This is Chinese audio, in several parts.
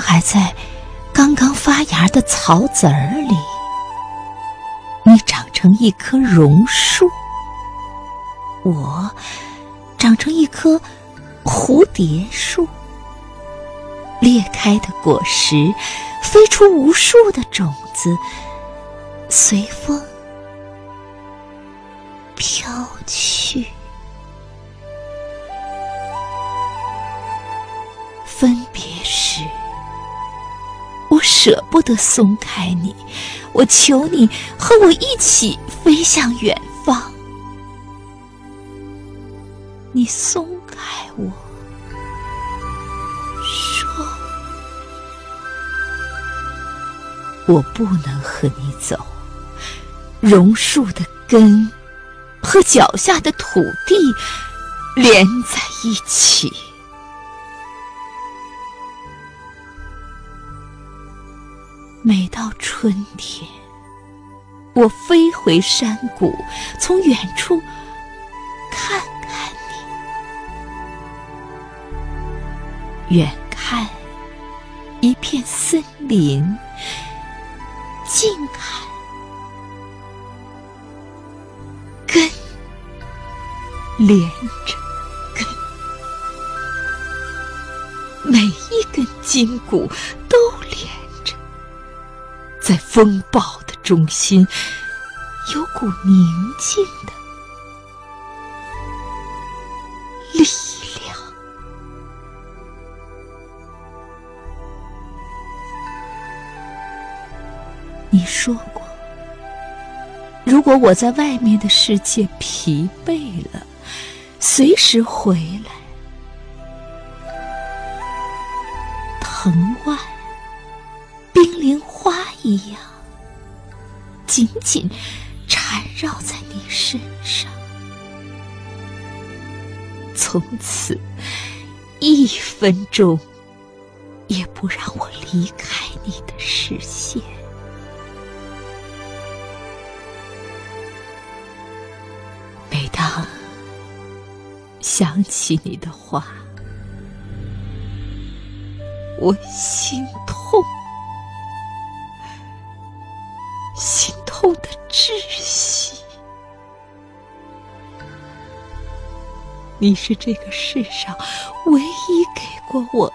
还在刚刚发芽的草籽儿里。你长成一棵榕树，我长成一棵蝴蝶树。裂开的果实，飞出无数的种子，随风飘去。舍不得松开你，我求你和我一起飞向远方。你松开我。我不能和你走，榕树的根和脚下的土地连在一起。每到春天，我飞回山谷，从远处看看你，远看一片森林。近看，根连着根，每一根筋骨都。在风暴的中心，有股宁静的力量。你说过，如果我在外面的世界疲惫了，随时回来。藤蔓、冰凌一样，紧紧缠绕在你身上，从此一分钟也不让我离开你的视线。每当想起你的话，我心痛，你是这个世上唯一给过我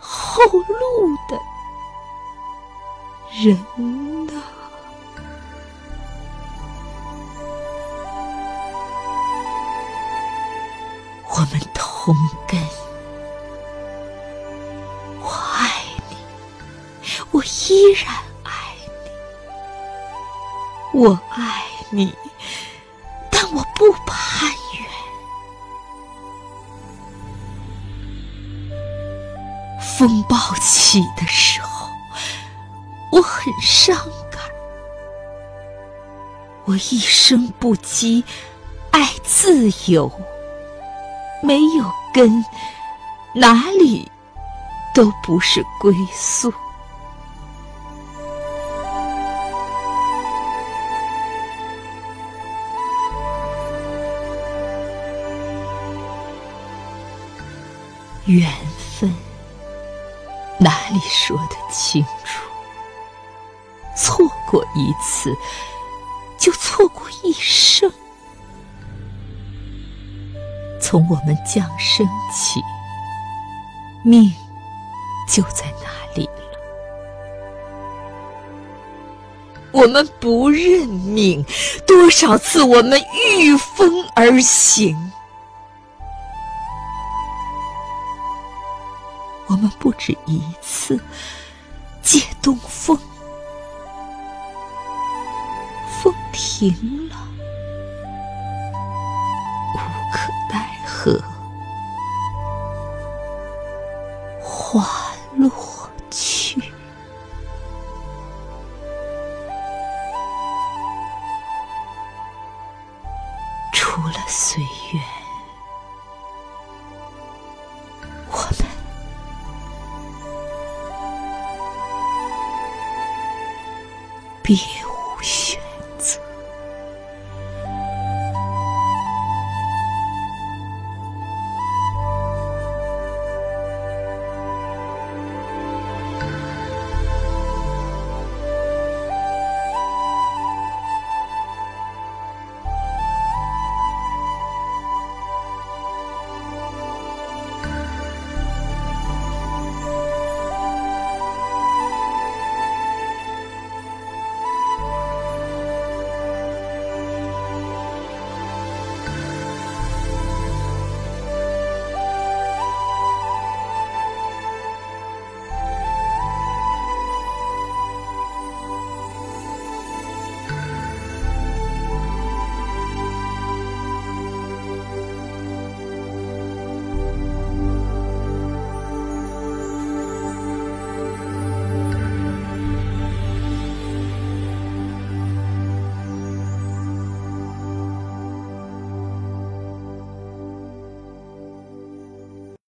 后路的人呐。我们同根，我爱你，我依然爱你，我爱你，但我不攀援。风暴起的时候，我很伤感，我一生不羁，爱自由。没有根，哪里都不是归宿。缘哪里说得清楚？错过一次，就错过一生。从我们降生起，命就在那里了。我们不认命，多少次我们御风而行。我们不止一次借东风，风停了。无可奈何花落去，除了岁月，别无选。